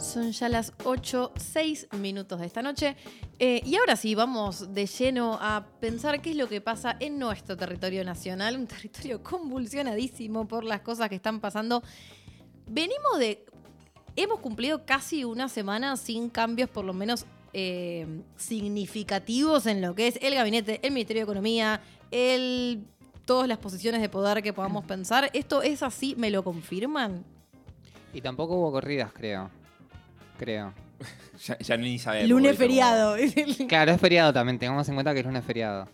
Son ya las 8, 6 minutos de esta noche. Eh, y ahora sí, vamos de lleno a pensar qué es lo que pasa en nuestro territorio nacional, un territorio convulsionadísimo por las cosas que están pasando. Venimos de... Hemos cumplido casi una semana sin cambios, por lo menos eh, significativos en lo que es el gabinete, el Ministerio de Economía, el, todas las posiciones de poder que podamos pensar. ¿Esto es así? ¿Me lo confirman? Y tampoco hubo corridas, creo. Creo. Ya, ya ni sabemos. Lunes feriado. Claro, es feriado también. Tengamos en cuenta que es lunes feriado.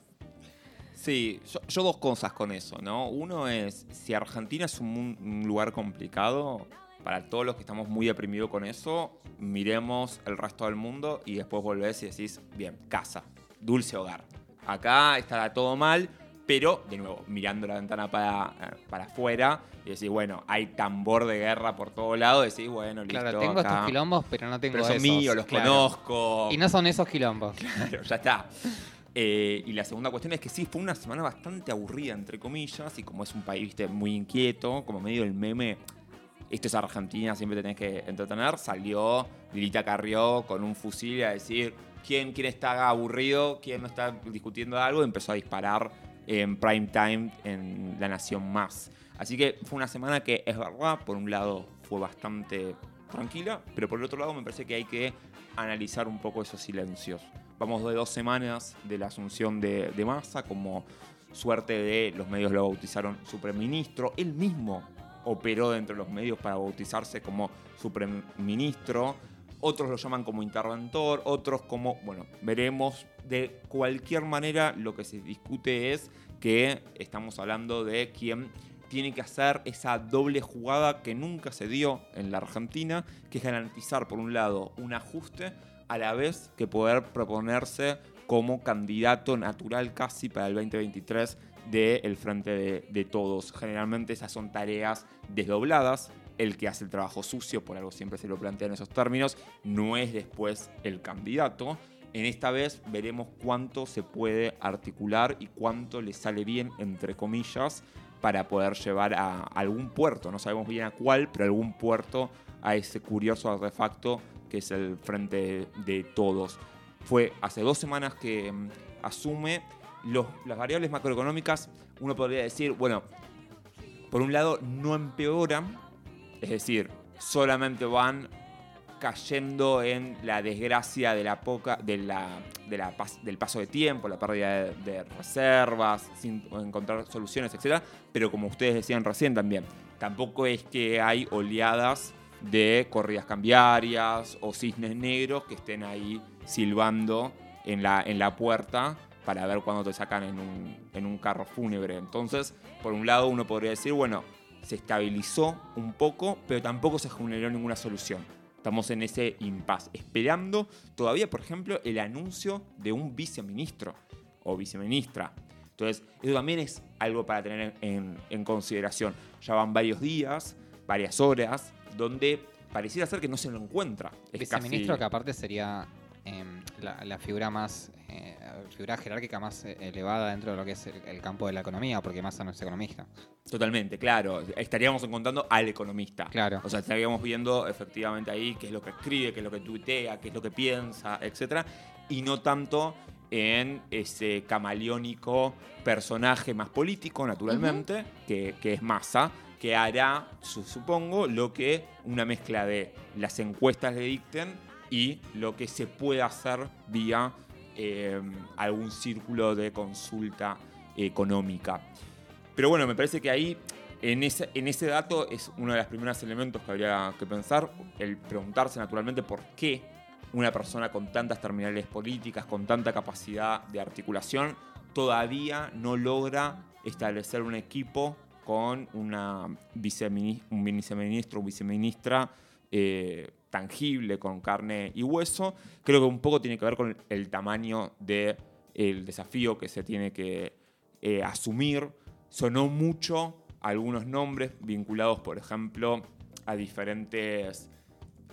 Sí, yo, yo dos cosas con eso, ¿no? Uno es, si Argentina es un, un lugar complicado, para todos los que estamos muy deprimidos con eso, miremos el resto del mundo y después volvés y decís, bien, casa, dulce hogar. Acá está todo mal, pero, de nuevo, mirando la ventana para, eh, para afuera y decís, bueno, hay tambor de guerra por todo lado, decís, bueno, listo, Claro, tengo acá. estos quilombos, pero no tengo Pero son esos. míos, los claro. conozco. Y no son esos quilombos. Claro, ya está. Eh, y la segunda cuestión es que sí, fue una semana bastante aburrida, entre comillas, y como es un país viste, muy inquieto, como medio el meme, esto es Argentina, siempre tenés que entretener, salió Lilita Carrió con un fusil a decir quién, quién está aburrido, quién no está discutiendo algo, y empezó a disparar en prime time en La Nación Más. Así que fue una semana que es verdad, por un lado fue bastante tranquila, pero por el otro lado me parece que hay que analizar un poco esos silencios. Vamos de dos semanas de la asunción de, de Massa, como suerte de los medios lo bautizaron supreministro. Él mismo operó dentro de los medios para bautizarse como supreministro. Otros lo llaman como interventor, otros como, bueno, veremos. De cualquier manera, lo que se discute es que estamos hablando de quién tiene que hacer esa doble jugada que nunca se dio en la Argentina, que es garantizar, por un lado, un ajuste, a la vez que poder proponerse como candidato natural casi para el 2023 del Frente de, de Todos. Generalmente esas son tareas desdobladas. El que hace el trabajo sucio, por algo siempre se lo plantea en esos términos, no es después el candidato. En esta vez veremos cuánto se puede articular y cuánto le sale bien, entre comillas, para poder llevar a algún puerto, no sabemos bien a cuál, pero algún puerto a ese curioso artefacto que es el frente de todos. Fue hace dos semanas que mm, asume los- las variables macroeconómicas, uno podría decir, bueno, por un lado no empeoran, es decir, solamente van cayendo en la desgracia de la poca, del paso de tiempo, la pérdida de, reservas, sin encontrar soluciones, etc. Pero como ustedes decían recién también, tampoco es que hay oleadas de corridas cambiarias o cisnes negros que estén ahí silbando en la, puerta para ver cuándo te sacan en un carro fúnebre. Entonces, por un lado uno podría decir, bueno, se estabilizó un poco, pero tampoco se generó ninguna solución. Estamos en ese impasse, esperando todavía, por ejemplo, el anuncio de un viceministro o viceministra. Entonces, eso también es algo para tener en, en consideración. Ya van varios días, varias horas, donde pareciera ser que no se lo encuentra. Es Viceministro casi- que aparte sería em, la, la figura más, eh, figura jerárquica más eh, elevada dentro de lo que es el, el campo de la economía, porque Massa no es economista. Totalmente, claro. Estaríamos encontrando al economista. Claro. O sea, estaríamos viendo efectivamente ahí qué es lo que escribe, qué es lo que tuitea, qué es lo que piensa, etc. Y no tanto en ese camaleónico personaje más político, naturalmente, que, que es Massa, que hará, su- supongo, lo que una mezcla de las encuestas le dicten y lo que se puede hacer vía eh, algún círculo de consulta económica. Pero bueno, me parece que ahí, en ese, en ese dato, es uno de los primeros elementos que habría que pensar, el preguntarse naturalmente por qué una persona con tantas terminales políticas, con tanta capacidad de articulación, todavía no logra establecer un equipo con una vicemini- un viceministro o viceministra eh, tangible, con carne y hueso. Creo que un poco tiene que ver con el tamaño del desafío que se tiene que eh, asumir. Sonó mucho algunos nombres vinculados, por ejemplo, a diferentes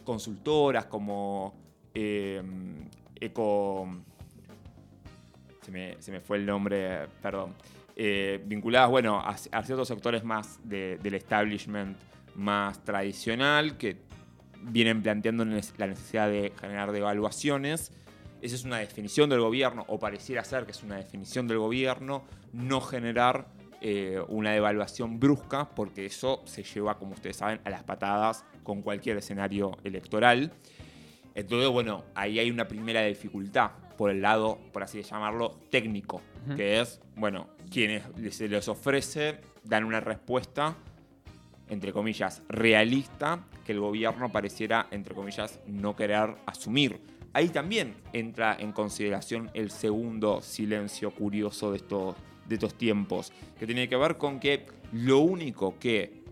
consultoras como eh, Eco. Se me, se me fue el nombre, perdón. Eh, vinculadas, bueno, a, ciertos sectores más de- del establishment más tradicional que vienen planteando la necesidad de generar devaluaciones. Esa es una definición del gobierno, o pareciera ser que es una definición del gobierno, no generar eh, una devaluación brusca, porque eso se lleva, como ustedes saben, a las patadas con cualquier escenario electoral. Entonces, bueno, ahí hay una primera dificultad por el lado, por así llamarlo, técnico, que es, bueno, quienes se les ofrece dan una respuesta, entre comillas, realista, que el gobierno pareciera, entre comillas, no querer asumir. Ahí también entra en consideración el segundo silencio curioso de estos, de estos tiempos, que tiene que ver con que lo único que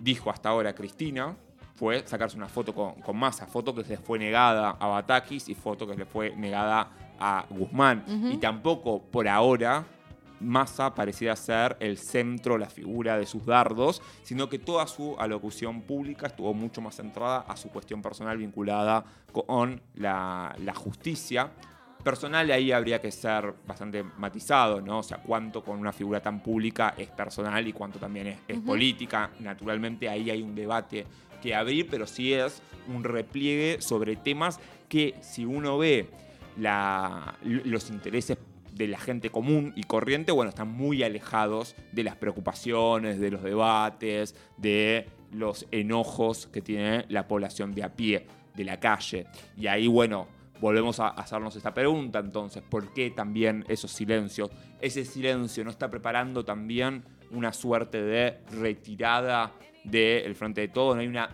dijo hasta ahora Cristina fue sacarse una foto con, con Massa, foto que se le fue negada a Batakis y foto que se le fue negada a Guzmán. Y tampoco por ahora Massa parecía ser el centro, la figura de sus dardos, sino que toda su alocución pública estuvo mucho más centrada a su cuestión personal vinculada con la, justicia. Personal ahí habría que ser bastante matizado, ¿no? O sea, cuánto con una figura tan pública es personal y cuánto también es, política. Naturalmente ahí hay un debate que abrir, pero sí es un repliegue sobre temas que si uno ve los intereses de la gente común y corriente, bueno, están muy alejados de las preocupaciones, de los debates, de los enojos que tiene la población de a pie, de la calle. Y ahí, bueno, volvemos a hacernos esta pregunta entonces, ¿por qué también esos silencios? Ese silencio no está preparando también una suerte de retirada del frente de todos, no hay una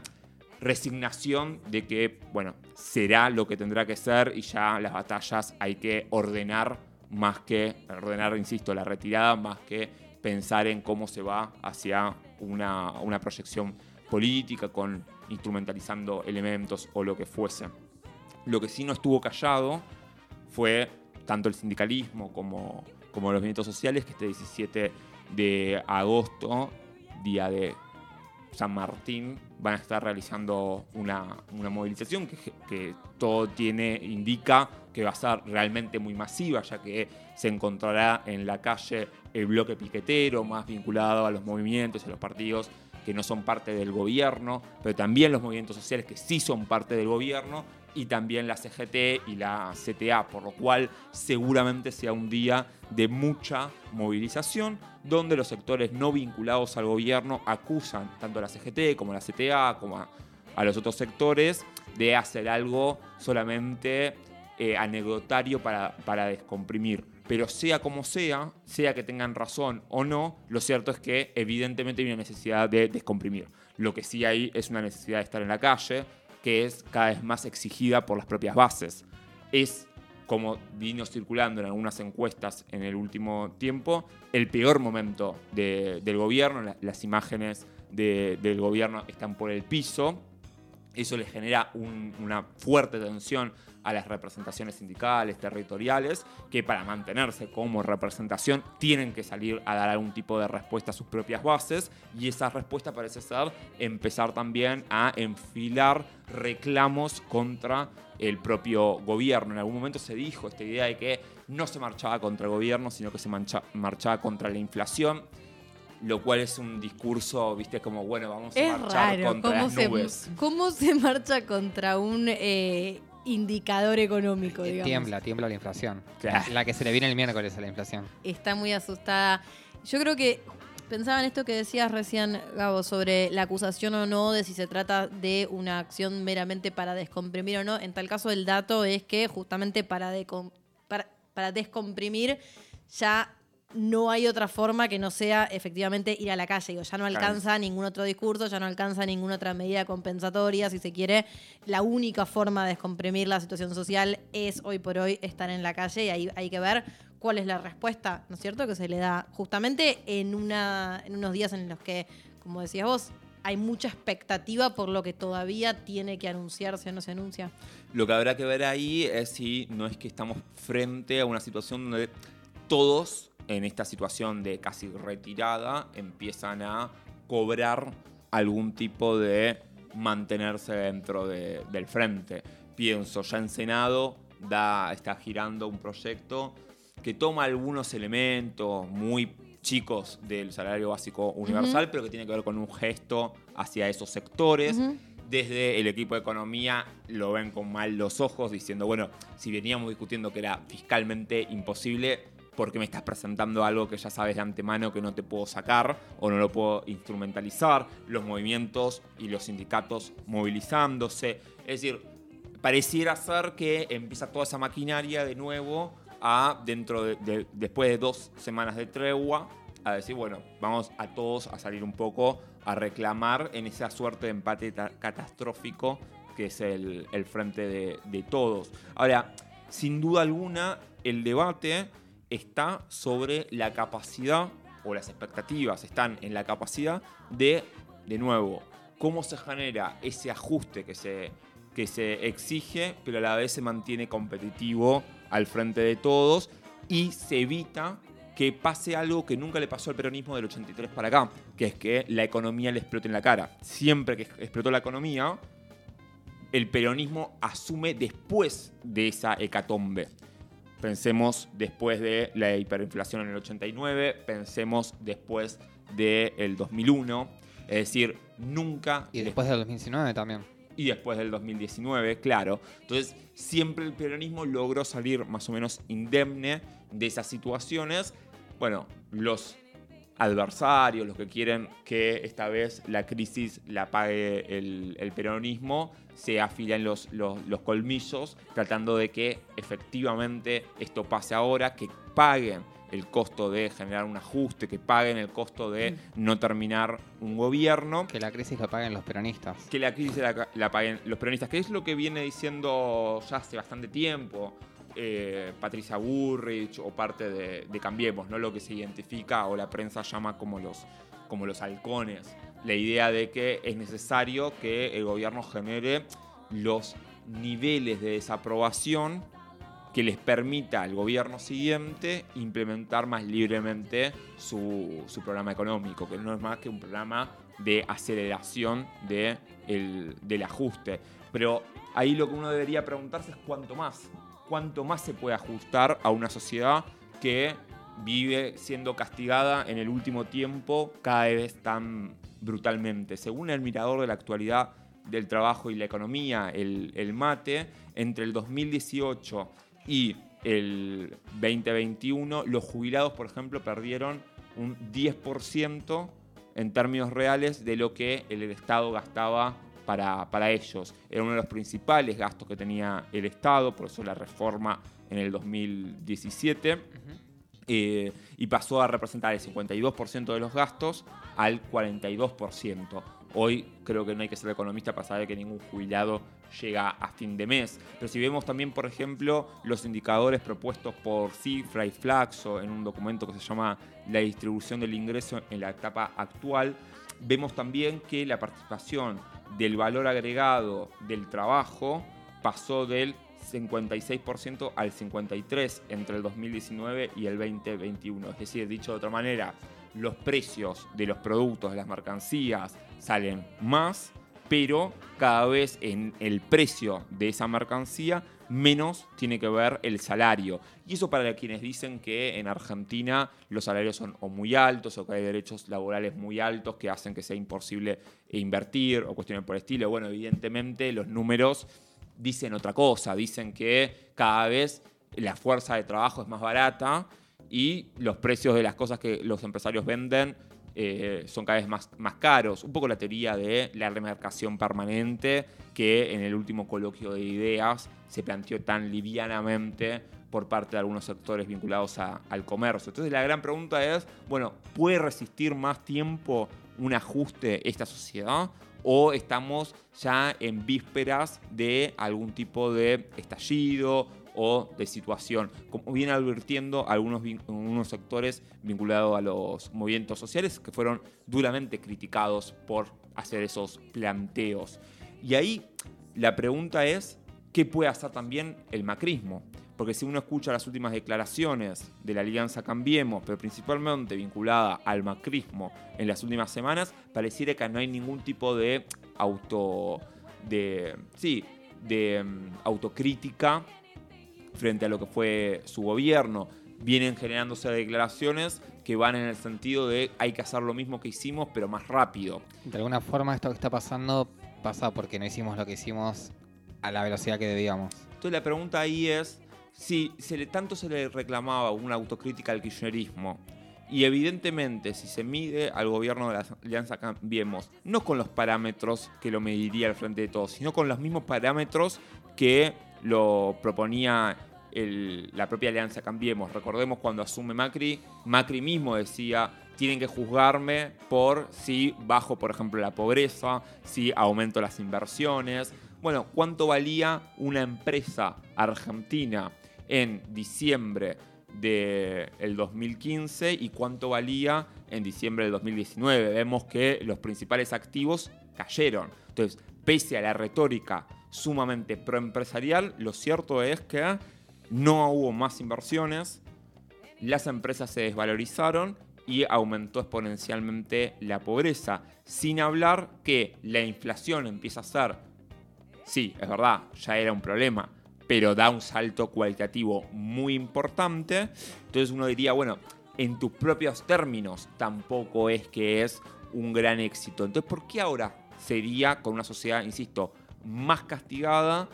resignación de que, bueno, será lo que tendrá que ser y ya las batallas hay que ordenar más que, ordenar, insisto, la retirada, más que pensar en cómo se va hacia una, una proyección política con instrumentalizando elementos o lo que fuese. Lo que sí no estuvo callado fue tanto el sindicalismo como, como los movimientos sociales que este 17 de agosto, día de San Martín, van a estar realizando una, movilización que, todo tiene, indica que va a ser realmente muy masiva, ya que se encontrará en la calle el bloque piquetero más vinculado a los movimientos y a los partidos que no son parte del gobierno, pero también los movimientos sociales que sí son parte del gobierno y también la CGT y la CTA, por lo cual seguramente sea un día de mucha movilización, donde los sectores no vinculados al gobierno acusan tanto a la CGT como a la CTA, como a, los otros sectores, de hacer algo solamente eh, anecdotario para, para descomprimir. Pero sea como sea, sea que tengan razón o no, lo cierto es que evidentemente hay una necesidad de descomprimir. Lo que sí hay es una necesidad de estar en la calle, que es cada vez más exigida por las propias bases. Es, como vino circulando en algunas encuestas en el último tiempo, el peor momento del gobierno. las imágenes del gobierno están por el piso. Eso le genera una fuerte tensión a las representaciones sindicales, territoriales, que para mantenerse como representación tienen que salir a dar algún tipo de respuesta a sus propias bases y esa respuesta parece ser empezar también a enfilar reclamos contra el propio gobierno. En algún momento se dijo esta idea de que no se marchaba contra el gobierno, sino que se marchaba contra la inflación lo cual es un discurso, viste, como, bueno, vamos a marchar contra las nubes. ¿Cómo se marcha contra un eh, indicador económico, digamos. Tiembla, tiembla la inflación. La que se le viene el miércoles a la inflación. Está muy asustada. Yo creo que pensaba en esto que decías recién, Gabo, sobre la acusación o no, de si se trata de una acción meramente para descomprimir o no. En tal caso, el dato es que justamente para, para, para descomprimir ya no hay otra forma que no sea efectivamente ir a la calle. ya no alcanza ningún otro discurso, ya no alcanza ninguna otra medida compensatoria. Si se quiere, la única forma de descomprimir la situación social es hoy por hoy estar en la calle y ahí hay que ver cuál es la respuesta, ¿no es cierto?, que se le da justamente en, una, en unos días en los que, como decías vos, hay mucha expectativa por lo que todavía tiene que anunciarse o no se anuncia. Lo que habrá que ver ahí es si no es que estamos frente a una situación donde todos en esta situación de casi retirada empiezan a cobrar algún tipo de mantenerse dentro del frente. Pienso, ya en Senado da, está girando un proyecto que toma algunos elementos muy chicos del salario básico universal, pero que tiene que ver con un gesto hacia esos sectores. Desde el equipo de economía lo ven con mal los ojos, diciendo, bueno, si veníamos discutiendo que era fiscalmente imposible, ¿por qué me estás presentando algo que ya sabes de antemano que no te puedo sacar o no lo puedo instrumentalizar? Los movimientos y los sindicatos movilizándose. Es decir, pareciera ser que empieza toda esa maquinaria de nuevo a, dentro de, después de dos semanas de tregua, a decir, bueno, vamos a todos a salir un poco a reclamar en esa suerte de empate catastrófico que es el, frente de, todos. Ahora, sin duda alguna, el debate está sobre la capacidad, o las expectativas están en la capacidad de, de nuevo, cómo se genera ese ajuste que se, que se exige, pero a la vez se mantiene competitivo al frente de todos y se evita que pase algo que nunca le pasó al peronismo del 83 para acá, que es que la economía le explote en la cara. Siempre que explotó la economía, el peronismo asume después de esa hecatombe. Pensemos después de la hiperinflación en el 89, pensemos después del 2001, es decir, nunca... Y después del 2019 también. Y después del 2019, claro. Entonces, siempre el peronismo logró salir más o menos indemne de esas situaciones. Bueno, los adversarios, los que quieren que esta vez la crisis la pague el, peronismo, se afilan los, los, colmillos tratando de que efectivamente esto pase ahora, que paguen el costo de generar un ajuste, que paguen el costo de mm. no terminar un gobierno. Que la crisis la paguen los peronistas. Que la crisis la paguen los peronistas, que es lo que viene diciendo ya hace bastante tiempo. Eh, Patricia Burrich o parte de, Cambiemos, ¿no? lo que se identifica o la prensa llama como los, como los halcones. La idea de que es necesario que el gobierno genere los niveles de desaprobación que les permita al gobierno siguiente implementar más libremente su, programa económico, que no es más que un programa de aceleración de del ajuste. Pero ahí lo que uno debería preguntarse es cuánto más cuánto más se puede ajustar a una sociedad que vive siendo castigada en el último tiempo cada vez tan brutalmente. Según el mirador de la actualidad del trabajo y la economía, el, MATE, entre el 2018 y el 2021, los jubilados, por ejemplo, perdieron un 10% en términos reales de lo que el Estado gastaba para, ellos. Era uno de los principales gastos que tenía el Estado, por eso la reforma en el 2017. Eh, y pasó a representar el 52% de los gastos al 42%. Hoy creo que no hay que ser economista para saber que ningún jubilado llega a fin de mes. Pero si vemos también, por ejemplo, los indicadores propuestos por Cifra y Flaxo en un documento que se llama La distribución del ingreso en la etapa actual, vemos también que la participación del valor agregado del trabajo pasó del 56% al 53% entre el 2019 y el 2021. Es decir, dicho de otra manera, los precios de los productos, de las mercancías, salen más, pero cada vez en el precio de esa mercancía menos tiene que ver el salario. Y eso para quienes dicen que en Argentina los salarios son o muy altos o que hay derechos laborales muy altos que hacen que sea imposible invertir o cuestiones por el estilo. Bueno, evidentemente los números dicen otra cosa, dicen que cada vez la fuerza de trabajo es más barata y los precios de las cosas que los empresarios venden eh, son cada vez más, más caros. Un poco la teoría de la remarcación permanente que en el último coloquio de ideas se planteó tan livianamente por parte de algunos sectores vinculados al comercio. Entonces la gran pregunta es, bueno, ¿puede resistir más tiempo un ajuste esta sociedad? ¿O estamos ya en vísperas de algún tipo de estallido o de situación, como viene advirtiendo algunos, algunos sectores vinculados a los movimientos sociales que fueron duramente criticados por hacer esos planteos. Y ahí la pregunta es, ¿qué puede hacer también el macrismo? Porque si uno escucha las últimas declaraciones de la Alianza Cambiemos, pero principalmente vinculada al macrismo en las últimas semanas, pareciera que no hay ningún tipo de auto. de. sí, de mm, autocrítica frente a lo que fue su gobierno. Vienen generándose declaraciones que van en el sentido de hay que hacer lo mismo que hicimos, pero más rápido. De alguna forma esto que está pasando pasa porque no hicimos lo que hicimos a la velocidad que debíamos. Entonces la pregunta ahí es si se le, tanto se le reclamaba una autocrítica al kirchnerismo y evidentemente si se mide al gobierno de la Alianza Cambiemos, no con los parámetros que lo mediría al frente de todos, sino con los mismos parámetros que lo proponía la propia Alianza Cambiemos. Recordemos cuando asume Macri, Macri mismo decía, tienen que juzgarme por si bajo, por ejemplo, la pobreza, si aumento las inversiones. Bueno, ¿cuánto valía una empresa argentina en diciembre del 2015 y cuánto valía en diciembre del 2019? Vemos que los principales activos cayeron. Entonces, pese a la retórica sumamente proempresarial, lo cierto es que no hubo más inversiones, las empresas se desvalorizaron y aumentó exponencialmente la pobreza. Sin hablar que la inflación empieza a ser, sí, es verdad, ya era un problema, pero da un salto cualitativo muy importante. Entonces uno diría, bueno, en tus propios términos tampoco es que es un gran éxito. Entonces, ¿por qué ahora sería con una sociedad, insisto, más castigada,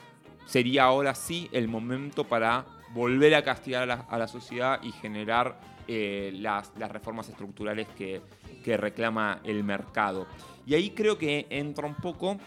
sería ahora sí el momento para volver a castigar a la, sociedad y generar eh, las, reformas estructurales que, reclama el mercado. Y ahí creo que entra un poco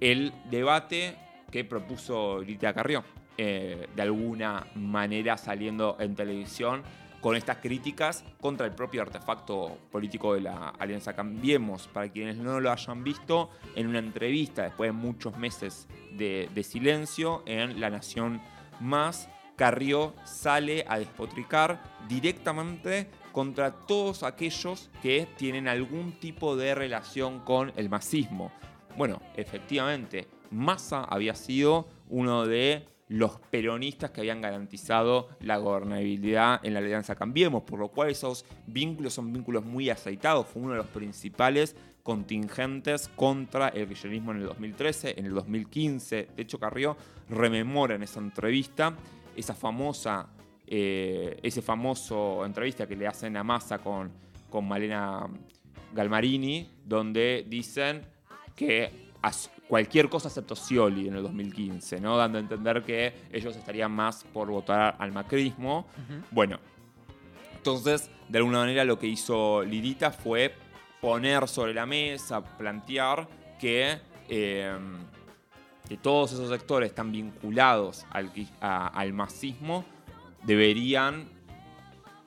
el debate que propuso Lita Carrió, eh, de alguna manera saliendo en televisión con estas críticas contra el propio artefacto político de la Alianza Cambiemos. Para quienes no lo hayan visto, en una entrevista después de muchos meses de, silencio en La Nación Más, Carrió sale a despotricar directamente contra todos aquellos que tienen algún tipo de relación con el masismo. Bueno, efectivamente, Massa había sido uno de los peronistas que habían garantizado la gobernabilidad en la Alianza Cambiemos, por lo cual esos vínculos son vínculos muy aceitados. Fue uno de los principales contingentes contra el kirchnerismo en el 2013, en el 2015. De hecho, Carrió rememora en esa entrevista esa famosa, eh, ese famoso entrevista que le hacen a Massa con, con Malena Galmarini, donde dicen que cualquier cosa excepto Scioli en el 2015, ¿no? Dando a entender que ellos estarían más por votar al macrismo. Bueno, entonces, de alguna manera lo que hizo Lidita fue poner sobre la mesa, plantear que, em, que todos esos sectores están vinculados al, al masismo deberían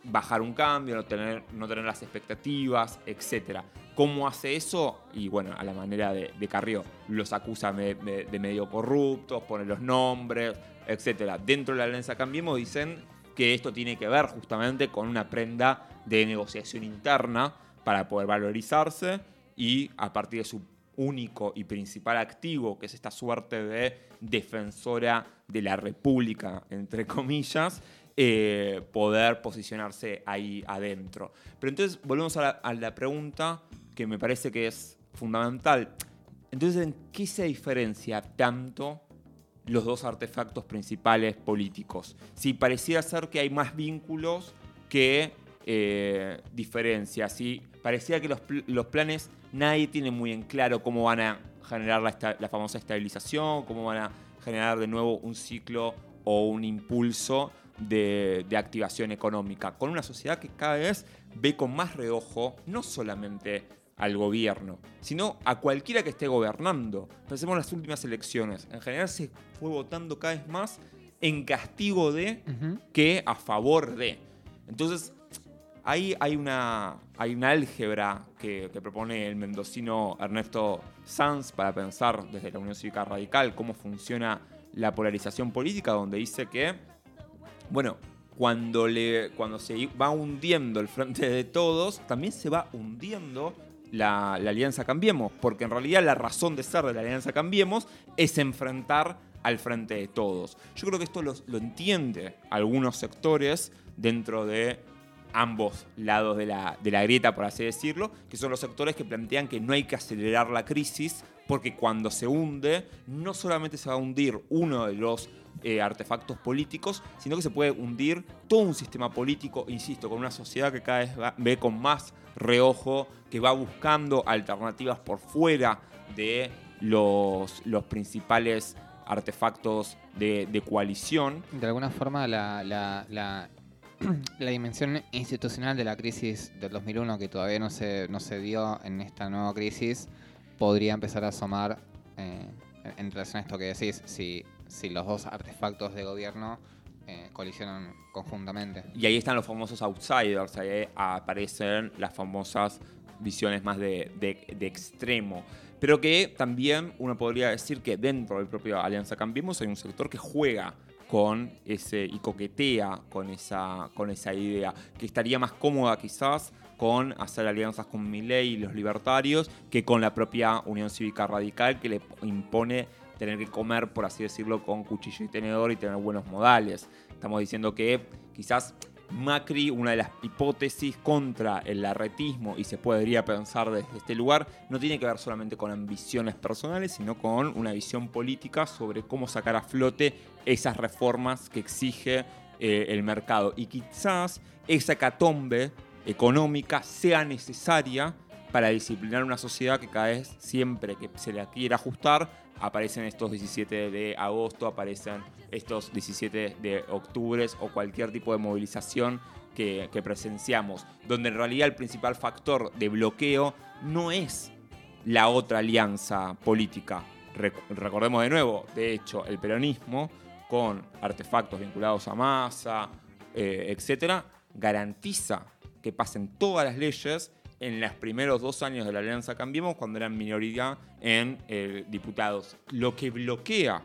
bajar un cambio, no tener, no tener las expectativas, etc. ¿Cómo hace eso? Y bueno, a la manera de, de Carrió, los acusa de, medio corruptos, pone los nombres, etc. Dentro de la alianza Cambiemos dicen que esto tiene que ver justamente con una prenda de negociación interna para poder valorizarse y a partir de su único y principal activo, que es esta suerte de defensora de la República, entre comillas, eh, poder posicionarse ahí adentro. Pero entonces volvemos a la, pregunta que me parece que es fundamental. Entonces, ¿en qué se diferencia tanto los dos artefactos principales políticos? Si pareciera ser que hay más vínculos que eh, diferencias, si parecía que los, planes nadie tiene muy en claro cómo van a generar la, la famosa estabilización, cómo van a generar de nuevo un ciclo o un impulso de, activación económica, con una sociedad que cada vez ve con más reojo no solamente al gobierno, sino a cualquiera que esté gobernando. Pensemos en las últimas elecciones. En general se fue votando cada vez más en castigo de que a favor de. Entonces, ahí hay una, hay una álgebra que, que, propone el mendocino Ernesto Sanz para pensar desde la Unión Cívica Radical cómo funciona la polarización política, donde dice que bueno, cuando, le, cuando se va hundiendo el frente de todos, también se va hundiendo la, Alianza Cambiemos, porque en realidad la razón de ser de la Alianza Cambiemos es enfrentar al frente de todos. Yo creo que esto lo, lo entiende algunos sectores dentro de ambos lados de la, de la, grieta, por así decirlo, que son los sectores que plantean que no hay que acelerar la crisis, porque cuando se hunde, no solamente se va a hundir uno de los eh, artefactos políticos, sino que se puede hundir todo un sistema político, insisto, con una sociedad que cada vez ve con más reojo, que va buscando alternativas por fuera de los, los principales artefactos de, coalición. De alguna forma, la, la dimensión institucional de la crisis del 2001, que todavía no se, no se dio en esta nueva crisis, podría empezar a asomar eh, en relación a esto que decís, si, si los dos artefactos de gobierno eh, colisionan conjuntamente. Y ahí están los famosos outsiders, ahí aparecen las famosas visiones más de, de- de extremo. Pero que también uno podría decir que dentro del propio Alianza Cambiemos hay un sector que juega con ese y coquetea con esa, con esa idea, que estaría más cómoda quizás con hacer alianzas con Milei y los libertarios que con la propia Unión Cívica Radical que le impone tener que comer, por así decirlo, con cuchillo y tenedor y tener buenos modales. Estamos diciendo que quizás Macri, una de las hipótesis contra el larretismo, y se podría pensar desde este lugar, no tiene que ver solamente con ambiciones personales, sino con una visión política sobre cómo sacar a flote esas reformas que exige eh, el mercado. Y quizás esa hecatombe económica sea necesaria para disciplinar una sociedad que cada vez, siempre que se la quiera ajustar, aparecen estos 17 de agosto, aparecen estos 17 de octubre o cualquier tipo de movilización que, presenciamos, donde en realidad el principal factor de bloqueo no es la otra alianza política. Rec- recordemos de nuevo, de hecho, el peronismo, con artefactos vinculados a masa, eh, etcétera, garantiza que pasen todas las leyes en los primeros dos años de la Alianza Cambiemos, cuando eran minoría en eh, diputados. Lo que bloquea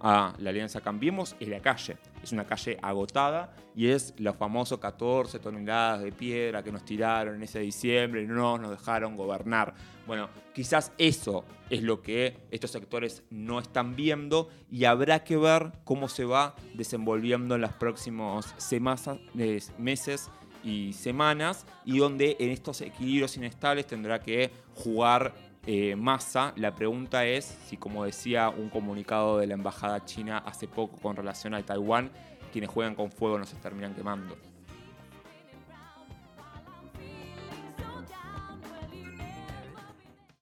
a la Alianza Cambiemos es la calle. Es una calle agotada y es los famosos 14 toneladas de piedra que nos tiraron en ese diciembre y no nos dejaron gobernar. Bueno, quizás eso es lo que estos sectores no están viendo y habrá que ver cómo se va desenvolviendo en los próximos semasa- eh, meses y semanas y donde en estos equilibrios inestables tendrá que jugar eh, Massa. La pregunta es si, como decía un comunicado de la Embajada China hace poco con relación a Taiwán, quienes juegan con fuego no se terminan quemando.